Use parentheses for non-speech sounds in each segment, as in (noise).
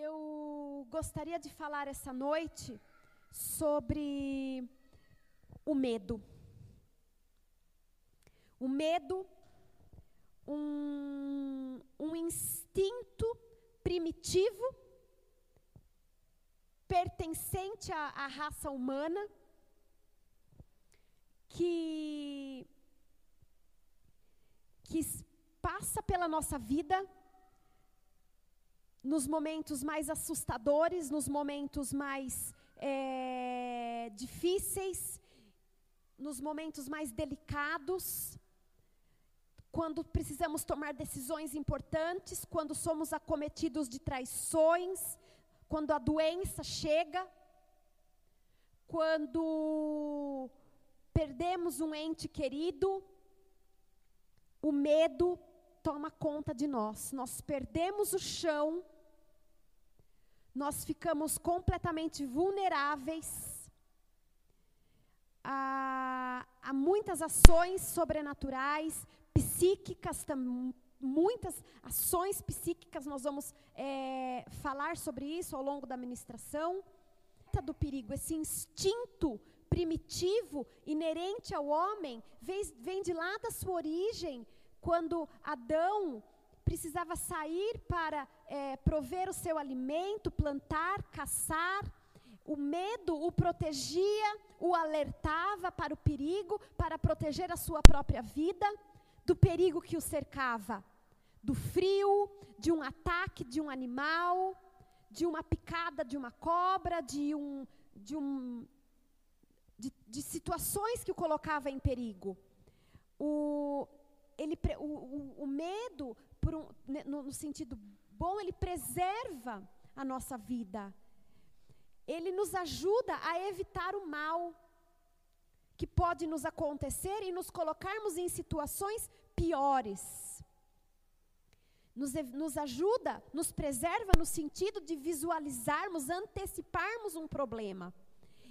eu gostaria de falar essa noite sobre o medo. O medo, um, um instinto primitivo, pertencente à, à raça humana, que, que passa pela nossa vida nos momentos mais assustadores, nos momentos mais é, difíceis, nos momentos mais delicados, quando precisamos tomar decisões importantes, quando somos acometidos de traições, quando a doença chega, quando perdemos um ente querido, o medo toma conta de nós. Nós perdemos o chão, nós ficamos completamente vulneráveis a, a muitas ações sobrenaturais, psíquicas também muitas ações psíquicas, nós vamos é, falar sobre isso ao longo da ministração. Do perigo, esse instinto primitivo, inerente ao homem, vem, vem de lá da sua origem, quando Adão precisava sair para é, prover o seu alimento, plantar, caçar, o medo o protegia, o alertava para o perigo, para proteger a sua própria vida, do perigo que o cercava, do frio, de um ataque de um animal, de uma picada de uma cobra, de um, de um de, de situações que o colocava em perigo. O, ele, o, o, o medo, um, né, no, no sentido bom, ele preserva a nossa vida. Ele nos ajuda a evitar o mal que pode nos acontecer e nos colocarmos em situações piores. Nos, nos, ajuda, nos preserva no sentido de visualizarmos, anteciparmos um problema.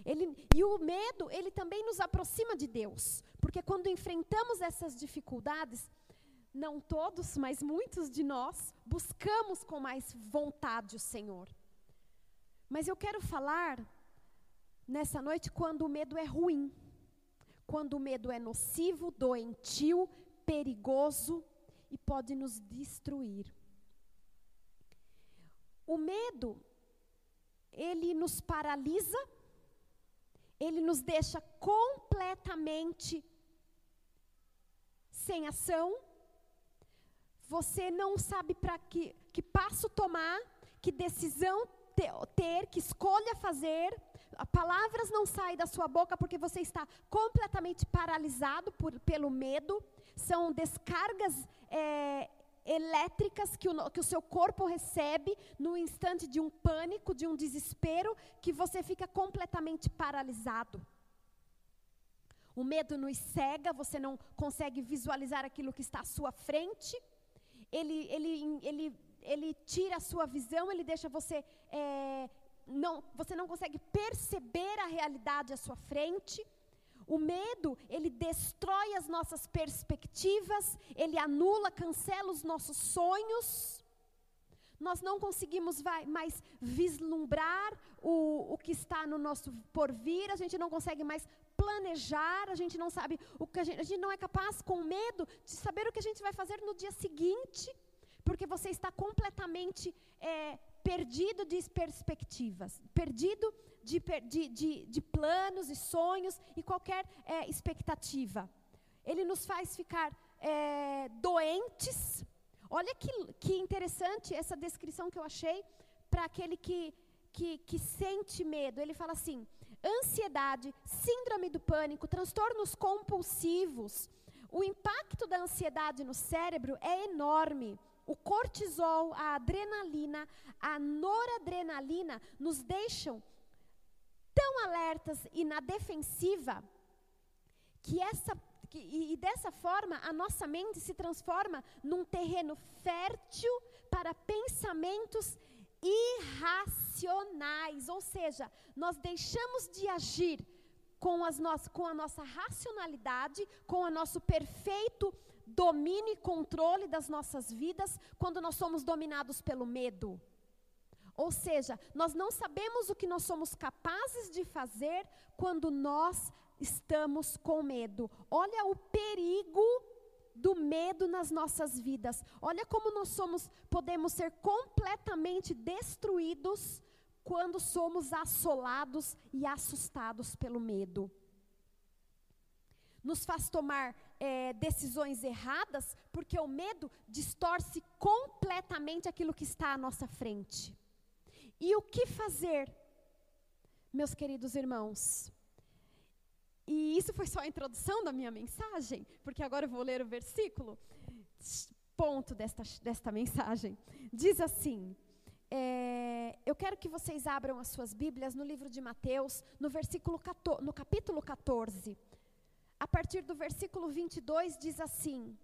Ele, e o medo, ele também nos aproxima de Deus. Porque quando enfrentamos essas dificuldades, não todos, mas muitos de nós, buscamos com mais vontade o Senhor. Mas eu quero falar nessa noite quando o medo é ruim, quando o medo é nocivo, doentio, perigoso e pode nos destruir. O medo, ele nos paralisa ele nos deixa completamente sem ação. Você não sabe para que, que passo tomar, que decisão ter, que escolha fazer. Palavras não saem da sua boca porque você está completamente paralisado por, pelo medo. São descargas é, elétricas que o, que o seu corpo recebe no instante de um pânico, de um desespero, que você fica completamente paralisado. O medo nos cega, você não consegue visualizar aquilo que está à sua frente. Ele, ele, ele, ele tira a sua visão, ele deixa você. É, não, você não consegue perceber a realidade à sua frente. O medo, ele destrói as nossas perspectivas, ele anula, cancela os nossos sonhos. Nós não conseguimos vai, mais vislumbrar o, o que está no nosso porvir, a gente não consegue mais planejar, a gente não sabe o que a gente, a gente não é capaz, com medo, de saber o que a gente vai fazer no dia seguinte, porque você está completamente é, perdido de perspectivas, perdido de, de, de, de planos e sonhos e qualquer é, expectativa. Ele nos faz ficar é, doentes. Olha que, que interessante essa descrição que eu achei para aquele que, que, que sente medo. Ele fala assim: ansiedade, síndrome do pânico, transtornos compulsivos. O impacto da ansiedade no cérebro é enorme. O cortisol, a adrenalina, a noradrenalina nos deixam tão alertas e na defensiva que essa que, e, e dessa forma a nossa mente se transforma num terreno fértil para pensamentos irracionais, ou seja, nós deixamos de agir com, as no, com a nossa racionalidade, com o nosso perfeito domínio e controle das nossas vidas, quando nós somos dominados pelo medo. Ou seja, nós não sabemos o que nós somos capazes de fazer quando nós estamos com medo. Olha o perigo do medo nas nossas vidas. Olha como nós somos, podemos ser completamente destruídos quando somos assolados e assustados pelo medo. Nos faz tomar é, decisões erradas, porque o medo distorce completamente aquilo que está à nossa frente. E o que fazer, meus queridos irmãos? E isso foi só a introdução da minha mensagem, porque agora eu vou ler o versículo, ponto desta, desta mensagem. Diz assim: é, eu quero que vocês abram as suas Bíblias no livro de Mateus, no, versículo 14, no capítulo 14. A partir do versículo 22, diz assim: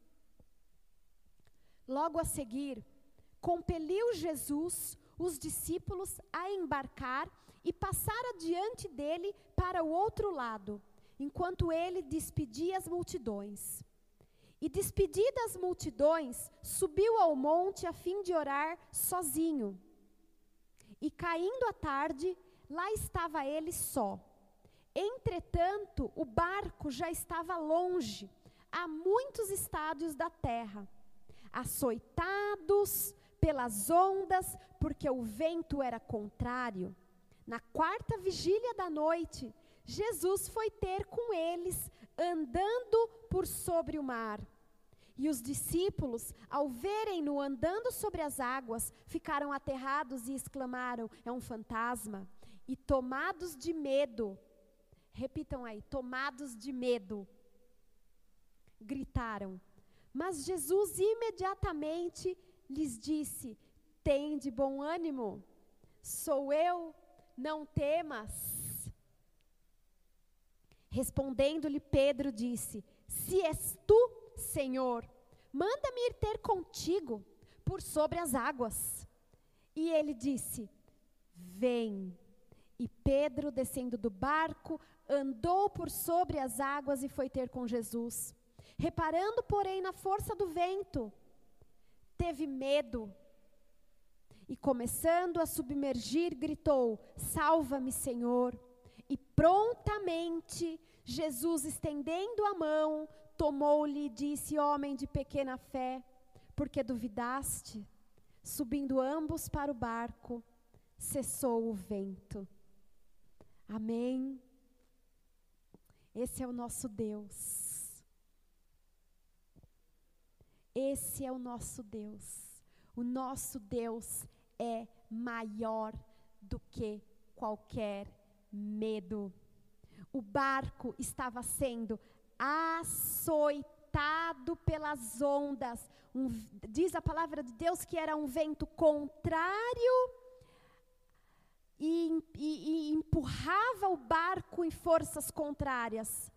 Logo a seguir, compeliu Jesus os discípulos a embarcar e passar adiante dele para o outro lado enquanto ele despedia as multidões. E despedidas as multidões, subiu ao monte a fim de orar sozinho. E caindo a tarde, lá estava ele só. Entretanto, o barco já estava longe, a muitos estádios da terra, açoitados pelas ondas, porque o vento era contrário. Na quarta vigília da noite, Jesus foi ter com eles, andando por sobre o mar. E os discípulos, ao verem-no andando sobre as águas, ficaram aterrados e exclamaram: É um fantasma. E tomados de medo, repitam aí, tomados de medo, gritaram. Mas Jesus imediatamente lhes disse: Tem de bom ânimo, sou eu, não temas. Respondendo-lhe Pedro disse: Se és tu, Senhor, manda-me ir ter contigo por sobre as águas. E ele disse: Vem. E Pedro, descendo do barco, andou por sobre as águas e foi ter com Jesus. Reparando, porém, na força do vento, teve medo. E começando a submergir, gritou: Salva-me, Senhor. E prontamente Jesus, estendendo a mão, tomou-lhe e disse: Homem de pequena fé, porque duvidaste? Subindo ambos para o barco, cessou o vento. Amém. Esse é o nosso Deus. Esse é o nosso Deus. O nosso Deus é maior do que qualquer medo. O barco estava sendo açoitado pelas ondas. Um, diz a palavra de Deus que era um vento contrário e, e, e empurrava o barco em forças contrárias.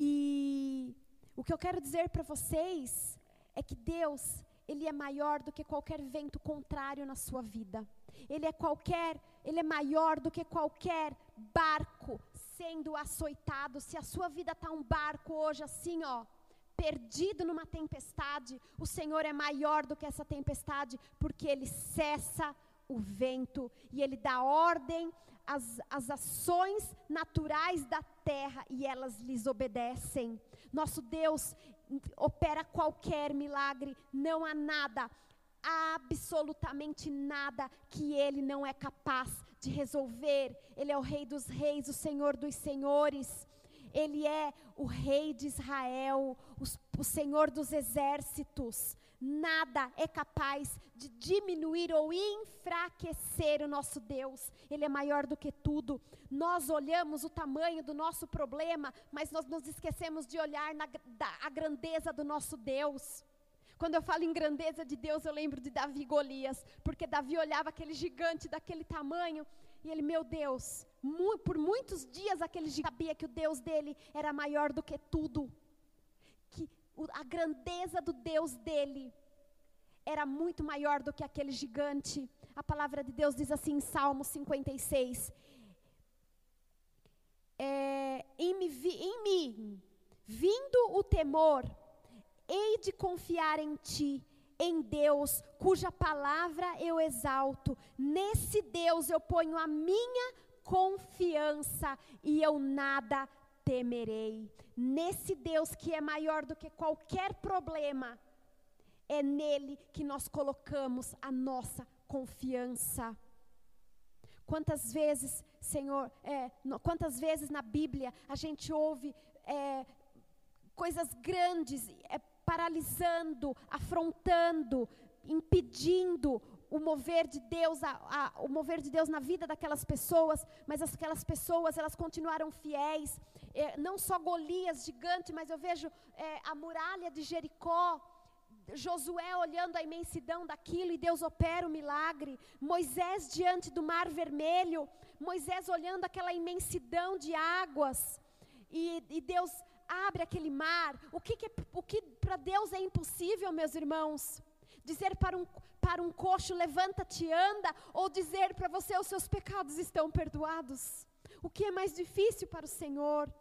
E o que eu quero dizer para vocês é que Deus, Ele é maior do que qualquer vento contrário na sua vida. Ele é qualquer, ele é maior do que qualquer barco sendo açoitado. Se a sua vida está um barco hoje assim, ó, perdido numa tempestade, o Senhor é maior do que essa tempestade, porque Ele cessa o vento e Ele dá ordem às, às ações naturais da terra e elas lhes obedecem. Nosso Deus opera qualquer milagre, não há nada absolutamente nada que ele não é capaz de resolver. Ele é o Rei dos Reis, o Senhor dos Senhores. Ele é o Rei de Israel, os, o Senhor dos exércitos. Nada é capaz de diminuir ou enfraquecer o nosso Deus. Ele é maior do que tudo. Nós olhamos o tamanho do nosso problema, mas nós nos esquecemos de olhar na, da, a grandeza do nosso Deus. Quando eu falo em grandeza de Deus, eu lembro de Davi e Golias, porque Davi olhava aquele gigante daquele tamanho e ele, meu Deus, mu por muitos dias aquele sabia que o Deus dele era maior do que tudo, que o, a grandeza do Deus dele era muito maior do que aquele gigante. A palavra de Deus diz assim em Salmo 56. É, em, em mim, vindo o temor, hei de confiar em ti, em Deus, cuja palavra eu exalto. Nesse Deus eu ponho a minha confiança e eu nada temerei. Nesse Deus que é maior do que qualquer problema, é nele que nós colocamos a nossa confiança. Quantas vezes, Senhor, é, quantas vezes na Bíblia a gente ouve é, coisas grandes, é, paralisando, afrontando, impedindo o mover de Deus, a, a, o mover de Deus na vida daquelas pessoas, mas aquelas pessoas elas continuaram fiéis. É, não só Golias gigante, mas eu vejo é, a muralha de Jericó. Josué olhando a imensidão daquilo e Deus opera o milagre. Moisés diante do mar vermelho. Moisés olhando aquela imensidão de águas. E, e Deus abre aquele mar. O que, que, é, o que para Deus é impossível, meus irmãos? Dizer para um, para um coxo, levanta-te anda, ou dizer para você, os seus pecados estão perdoados. O que é mais difícil para o Senhor?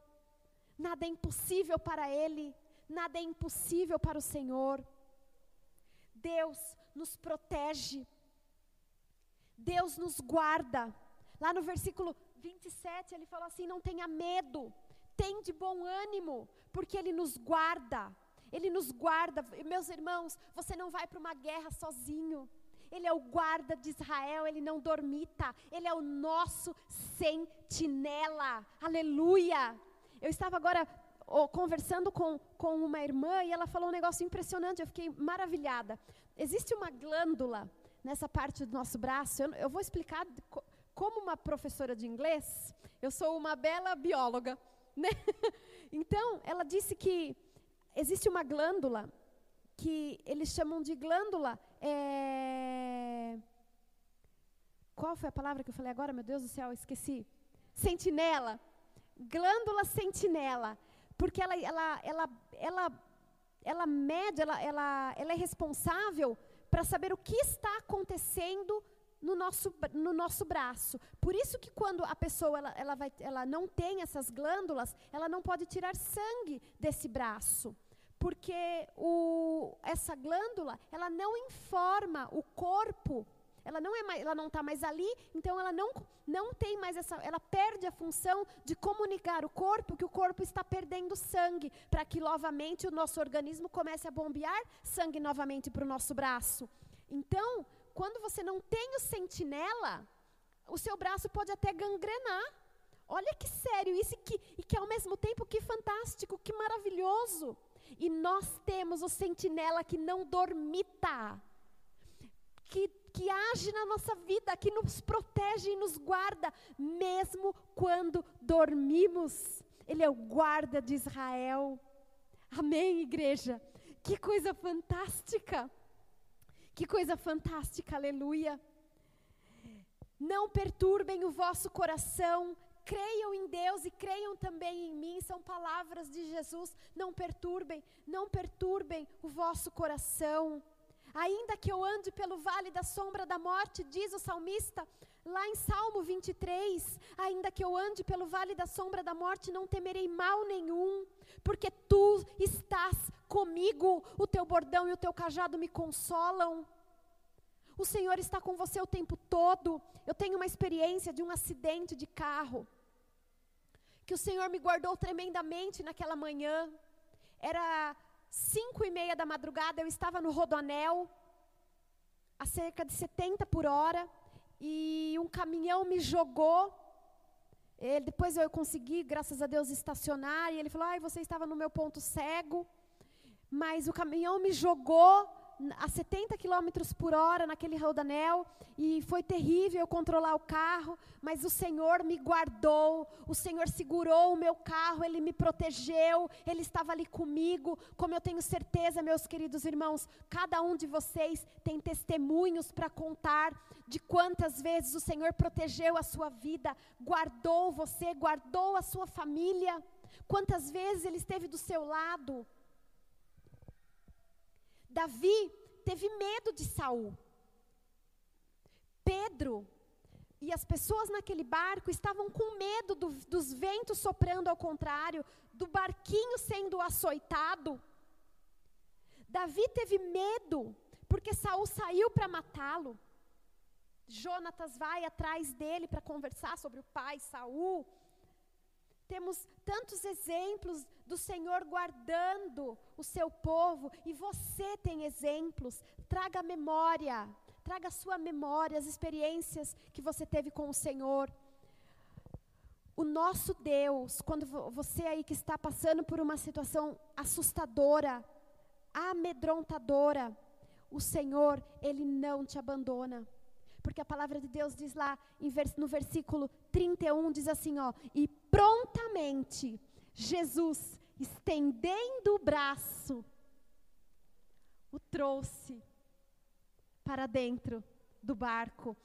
Nada é impossível para Ele, nada é impossível para o Senhor. Deus nos protege, Deus nos guarda. Lá no versículo 27, ele falou assim: Não tenha medo, tem de bom ânimo, porque Ele nos guarda. Ele nos guarda. Meus irmãos, você não vai para uma guerra sozinho. Ele é o guarda de Israel, ele não dormita. Ele é o nosso sentinela. Aleluia! Eu estava agora oh, conversando com, com uma irmã e ela falou um negócio impressionante. Eu fiquei maravilhada. Existe uma glândula nessa parte do nosso braço. Eu, eu vou explicar como uma professora de inglês. Eu sou uma bela bióloga. Né? (laughs) Então, ela disse que existe uma glândula que eles chamam de glândula. É... Qual foi a palavra que eu falei agora? Meu Deus do céu, esqueci. Sentinela. Glândula sentinela. Porque ela, ela, ela, ela, ela mede, ela, ela, ela é responsável para saber o que está acontecendo no nosso, no nosso braço. Por isso que quando a pessoa ela, ela, vai, ela não tem essas glândulas, ela não pode tirar sangue desse braço. Porque o, essa glândula, ela não informa o corpo, ela não é mais, ela não está mais ali, então ela não, não tem mais essa, ela perde a função de comunicar o corpo que o corpo está perdendo sangue, para que novamente o nosso organismo comece a bombear sangue novamente para o nosso braço. Então, quando você não tem o sentinela, o seu braço pode até gangrenar. Olha que sério isso e que, e que ao mesmo tempo que fantástico, que maravilhoso. E nós temos o sentinela que não dormita, que, que age na nossa vida, que nos protege e nos guarda, mesmo quando dormimos. Ele é o guarda de Israel. Amém, igreja? Que coisa fantástica! Que coisa fantástica, aleluia. Não perturbem o vosso coração, creiam em Deus e creiam também em mim, são palavras de Jesus. Não perturbem, não perturbem o vosso coração. Ainda que eu ande pelo vale da sombra da morte, diz o salmista, lá em Salmo 23, ainda que eu ande pelo vale da sombra da morte, não temerei mal nenhum, porque tu estás comigo, o teu bordão e o teu cajado me consolam. O Senhor está com você o tempo todo. Eu tenho uma experiência de um acidente de carro, que o Senhor me guardou tremendamente naquela manhã. Era cinco e meia da madrugada, eu estava no Rodoanel, a cerca de 70 por hora, e um caminhão me jogou. Ele, depois eu consegui, graças a Deus, estacionar, e ele falou: Ai, você estava no meu ponto cego, mas o caminhão me jogou a 70 km por hora naquele rodanel e foi terrível controlar o carro, mas o Senhor me guardou, o Senhor segurou o meu carro, Ele me protegeu, Ele estava ali comigo. Como eu tenho certeza, meus queridos irmãos, cada um de vocês tem testemunhos para contar de quantas vezes o Senhor protegeu a sua vida, guardou você, guardou a sua família, quantas vezes Ele esteve do seu lado. Davi teve medo de Saul. Pedro e as pessoas naquele barco estavam com medo do, dos ventos soprando ao contrário, do barquinho sendo açoitado. Davi teve medo, porque Saul saiu para matá-lo. Jonatas vai atrás dele para conversar sobre o pai Saul. Temos tantos exemplos do Senhor guardando o seu povo e você tem exemplos. Traga memória, traga a sua memória, as experiências que você teve com o Senhor. O nosso Deus, quando você aí que está passando por uma situação assustadora, amedrontadora, o Senhor, Ele não te abandona. Porque a palavra de Deus diz lá no versículo 31, diz assim, ó, e prontamente Jesus, estendendo o braço, o trouxe para dentro do barco.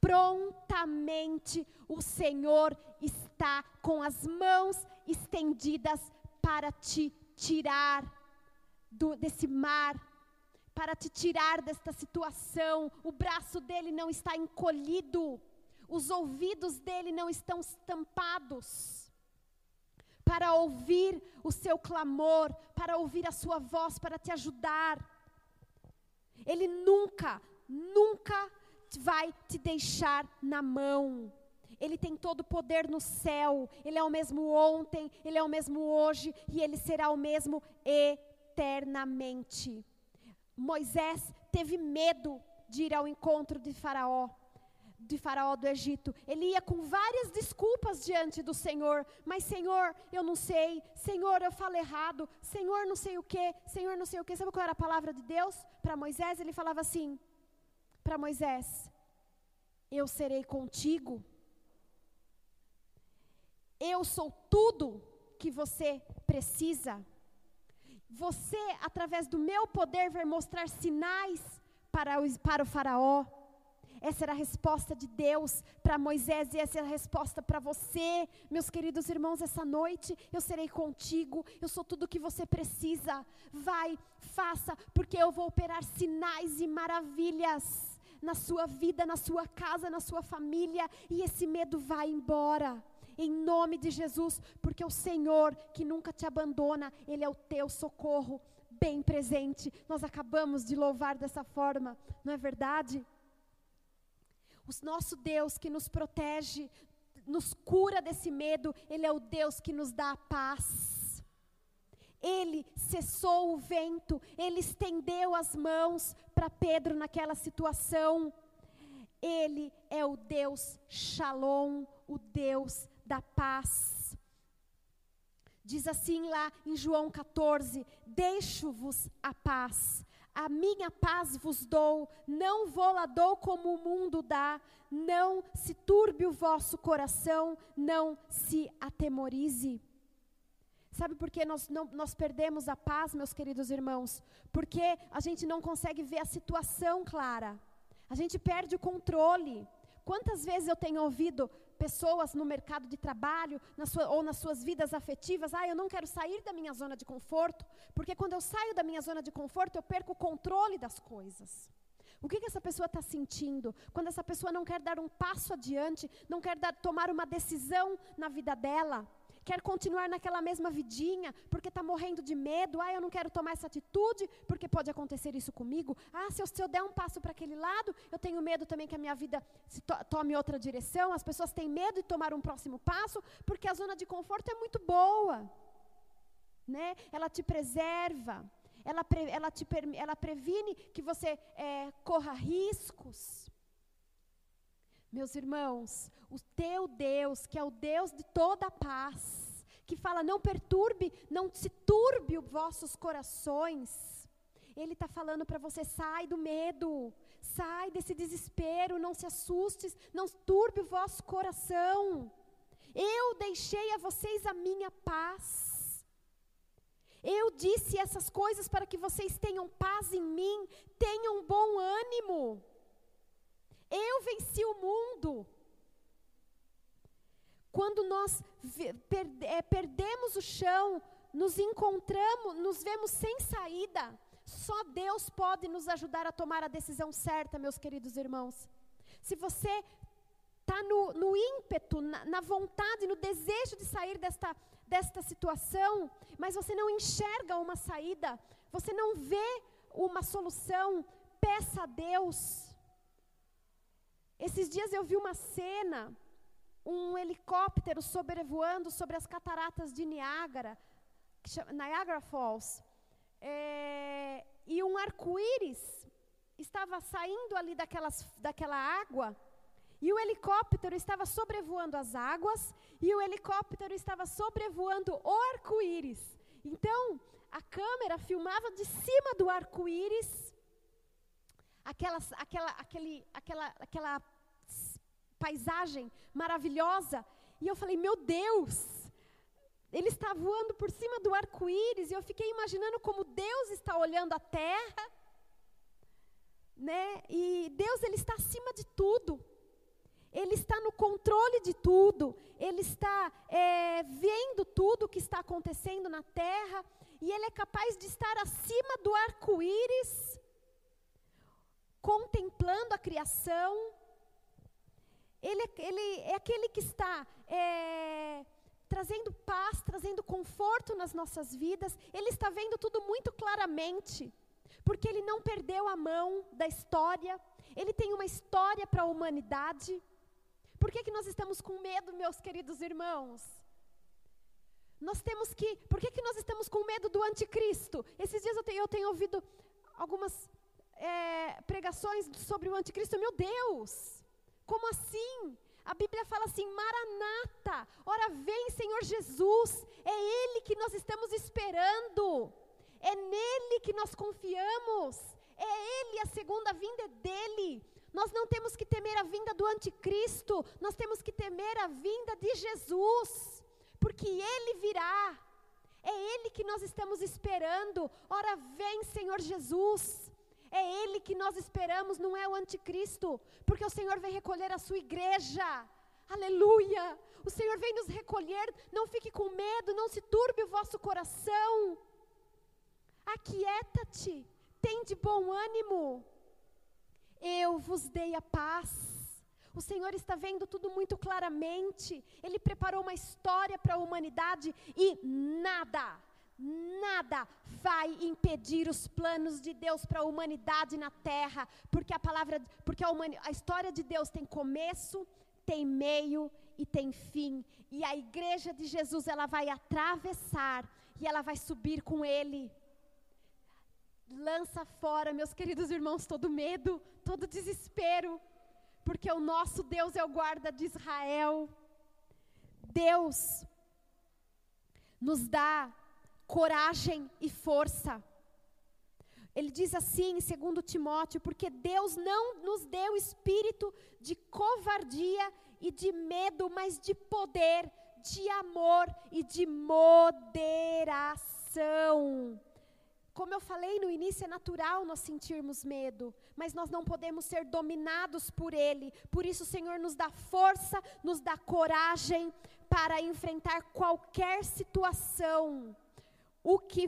Prontamente o Senhor está com as mãos estendidas para te tirar do, desse mar para te tirar desta situação. O braço dele não está encolhido, os ouvidos dele não estão tampados. Para ouvir o seu clamor, para ouvir a sua voz, para te ajudar. Ele nunca, nunca vai te deixar na mão. Ele tem todo o poder no céu. Ele é o mesmo ontem, ele é o mesmo hoje e ele será o mesmo eternamente. Moisés teve medo de ir ao encontro de Faraó, de Faraó do Egito. Ele ia com várias desculpas diante do Senhor, mas Senhor, eu não sei, Senhor, eu falo errado, Senhor, não sei o que, Senhor, não sei o que. Sabe qual era a palavra de Deus para Moisés? Ele falava assim para Moisés: Eu serei contigo. Eu sou tudo que você precisa. Você, através do meu poder, vai mostrar sinais para o, para o Faraó. Essa era a resposta de Deus para Moisés e essa é a resposta para você, meus queridos irmãos, essa noite. Eu serei contigo, eu sou tudo o que você precisa. Vai, faça, porque eu vou operar sinais e maravilhas na sua vida, na sua casa, na sua família, e esse medo vai embora em nome de Jesus, porque o Senhor que nunca te abandona, Ele é o teu socorro bem presente. Nós acabamos de louvar dessa forma, não é verdade? O nosso Deus que nos protege, nos cura desse medo, Ele é o Deus que nos dá a paz. Ele cessou o vento, ele estendeu as mãos para Pedro naquela situação. Ele é o Deus Shalom, o Deus da paz. Diz assim lá em João 14: Deixo-vos a paz, a minha paz vos dou, não vou lá dou como o mundo dá, não se turbe o vosso coração, não se atemorize. Sabe por que nós, não, nós perdemos a paz, meus queridos irmãos? Porque a gente não consegue ver a situação clara, a gente perde o controle. Quantas vezes eu tenho ouvido pessoas no mercado de trabalho na sua, ou nas suas vidas afetivas, ah, eu não quero sair da minha zona de conforto, porque quando eu saio da minha zona de conforto, eu perco o controle das coisas. O que, que essa pessoa está sentindo? Quando essa pessoa não quer dar um passo adiante, não quer dar, tomar uma decisão na vida dela, quer continuar naquela mesma vidinha, porque está morrendo de medo, ah, eu não quero tomar essa atitude, porque pode acontecer isso comigo, ah, se eu, se eu der um passo para aquele lado, eu tenho medo também que a minha vida se to tome outra direção, as pessoas têm medo de tomar um próximo passo, porque a zona de conforto é muito boa, né? ela te preserva, ela, pre, ela, te, ela previne que você é, corra riscos. Meus irmãos, o teu Deus, que é o Deus de toda a paz, que fala: não perturbe, não se turbe os vossos corações. Ele está falando para você: sai do medo, sai desse desespero, não se assustes, não turbe o vosso coração. Eu deixei a vocês a minha paz. Eu disse essas coisas para que vocês tenham paz em mim, tenham bom ânimo. Eu venci o mundo. Quando nós é, perdemos o chão, nos encontramos, nos vemos sem saída, só Deus pode nos ajudar a tomar a decisão certa, meus queridos irmãos. Se você está no, no, ímpeto, na, na, vontade, no desejo de sair desta, desta situação, mas você não enxerga uma saída, você não vê uma solução, peça a Deus. Esses dias eu vi uma cena, um helicóptero sobrevoando sobre as cataratas de Niágara, Niagara Falls, é, e um arco-íris estava saindo ali daquelas, daquela água, e o helicóptero estava sobrevoando as águas, e o helicóptero estava sobrevoando o arco-íris. Então, a câmera filmava de cima do arco-íris, aquela, aquela, aquele, aquela, aquela paisagem maravilhosa, e eu falei, meu Deus, ele está voando por cima do arco-íris, e eu fiquei imaginando como Deus está olhando a terra, né? E Deus ele está acima de tudo. Ele está no controle de tudo. Ele está é, vendo tudo o que está acontecendo na terra e ele é capaz de estar acima do arco-íris, contemplando a criação. Ele, é, ele é aquele que está é, trazendo paz, trazendo conforto nas nossas vidas. Ele está vendo tudo muito claramente porque ele não perdeu a mão da história, ele tem uma história para a humanidade. Por que, que nós estamos com medo, meus queridos irmãos? Nós temos que. Por que, que nós estamos com medo do anticristo? Esses dias eu tenho, eu tenho ouvido algumas é, pregações sobre o anticristo. Meu Deus! Como assim? A Bíblia fala assim: Maranata, ora vem, Senhor Jesus, é Ele que nós estamos esperando. É nele que nós confiamos. É ele, a segunda vinda é dele. Nós não temos que temer a vinda do anticristo, nós temos que temer a vinda de Jesus, porque ele virá. É ele que nós estamos esperando. Ora, vem, Senhor Jesus. É ele que nós esperamos, não é o anticristo, porque o Senhor vem recolher a sua igreja. Aleluia! O Senhor vem nos recolher. Não fique com medo, não se turbe o vosso coração. Aquieta-te, tem de bom ânimo. Eu vos dei a paz. O Senhor está vendo tudo muito claramente. Ele preparou uma história para a humanidade e nada, nada vai impedir os planos de Deus para a humanidade na terra, porque a palavra, porque a, a história de Deus tem começo, tem meio e tem fim. E a igreja de Jesus, ela vai atravessar e ela vai subir com ele lança fora, meus queridos irmãos, todo medo, todo desespero, porque o nosso Deus é o guarda de Israel. Deus nos dá coragem e força. Ele diz assim em 2 Timóteo: porque Deus não nos deu espírito de covardia e de medo, mas de poder, de amor e de moderação. Como eu falei no início, é natural nós sentirmos medo, mas nós não podemos ser dominados por ele. Por isso, o Senhor nos dá força, nos dá coragem para enfrentar qualquer situação. O que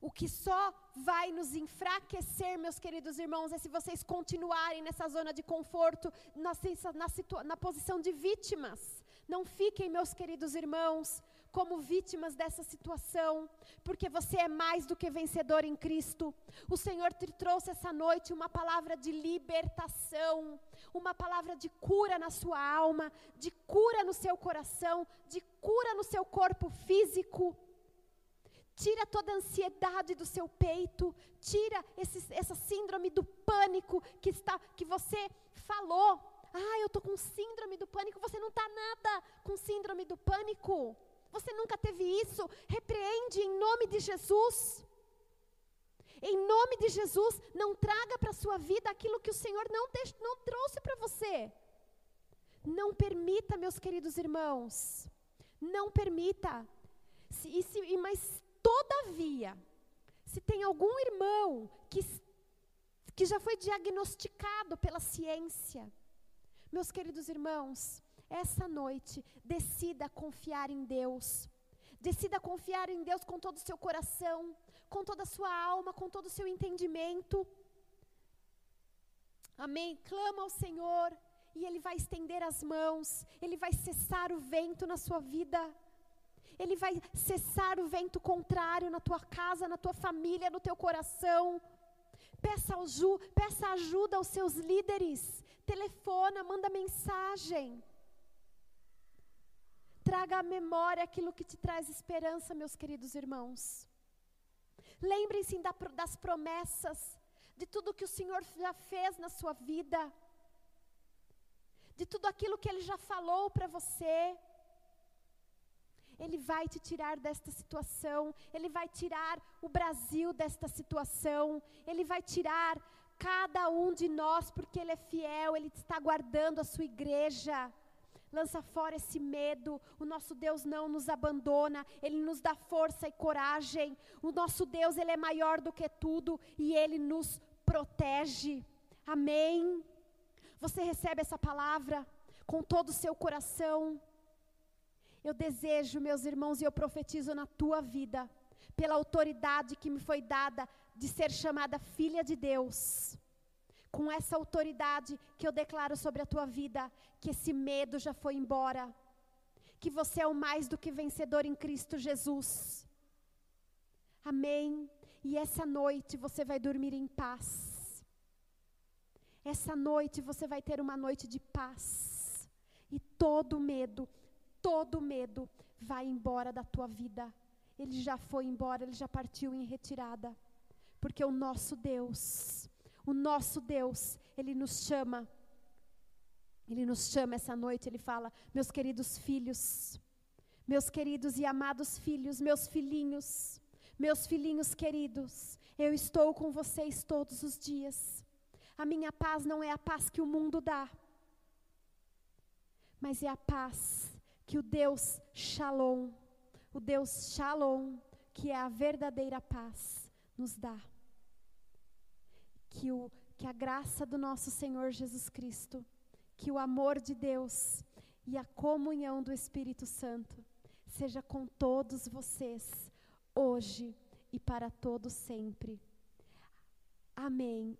o que só vai nos enfraquecer, meus queridos irmãos, é se vocês continuarem nessa zona de conforto, na, na, na posição de vítimas. Não fiquem, meus queridos irmãos, como vítimas dessa situação, porque você é mais do que vencedor em Cristo. O Senhor te trouxe essa noite uma palavra de libertação, uma palavra de cura na sua alma, de cura no seu coração, de cura no seu corpo físico. Tira toda a ansiedade do seu peito, tira esse, essa síndrome do pânico que está que você falou. Ah, eu estou com síndrome do pânico. Você não está nada com síndrome do pânico. Você nunca teve isso? Repreende em nome de Jesus. Em nome de Jesus, não traga para a sua vida aquilo que o Senhor não, não trouxe para você. Não permita, meus queridos irmãos, não permita. Se, e se, mas, todavia, se tem algum irmão que, que já foi diagnosticado pela ciência, meus queridos irmãos, essa noite, decida confiar em Deus. Decida confiar em Deus com todo o seu coração, com toda a sua alma, com todo o seu entendimento. Amém? Clama ao Senhor e Ele vai estender as mãos, Ele vai cessar o vento na sua vida. Ele vai cessar o vento contrário na tua casa, na tua família, no teu coração. Peça, peça ajuda aos seus líderes. Telefona, manda mensagem. Traga à memória aquilo que te traz esperança, meus queridos irmãos. Lembrem-se das promessas, de tudo que o Senhor já fez na sua vida, de tudo aquilo que Ele já falou para você. Ele vai te tirar desta situação, Ele vai tirar o Brasil desta situação, Ele vai tirar cada um de nós, porque Ele é fiel, Ele está guardando a sua igreja. Lança fora esse medo. O nosso Deus não nos abandona, Ele nos dá força e coragem. O nosso Deus, Ele é maior do que tudo e Ele nos protege. Amém. Você recebe essa palavra com todo o seu coração. Eu desejo, meus irmãos, e eu profetizo na tua vida, pela autoridade que me foi dada de ser chamada filha de Deus. Com essa autoridade que eu declaro sobre a tua vida, que esse medo já foi embora, que você é o mais do que vencedor em Cristo Jesus. Amém. E essa noite você vai dormir em paz. Essa noite você vai ter uma noite de paz. E todo medo, todo medo vai embora da tua vida. Ele já foi embora, ele já partiu em retirada. Porque o nosso Deus, o nosso Deus, ele nos chama. Ele nos chama essa noite, ele fala: "Meus queridos filhos, meus queridos e amados filhos, meus filhinhos, meus filhinhos queridos, eu estou com vocês todos os dias. A minha paz não é a paz que o mundo dá, mas é a paz que o Deus Shalom, o Deus Shalom, que é a verdadeira paz, nos dá. Que, o, que a graça do nosso Senhor Jesus Cristo, que o amor de Deus e a comunhão do Espírito Santo seja com todos vocês, hoje e para todo sempre. Amém.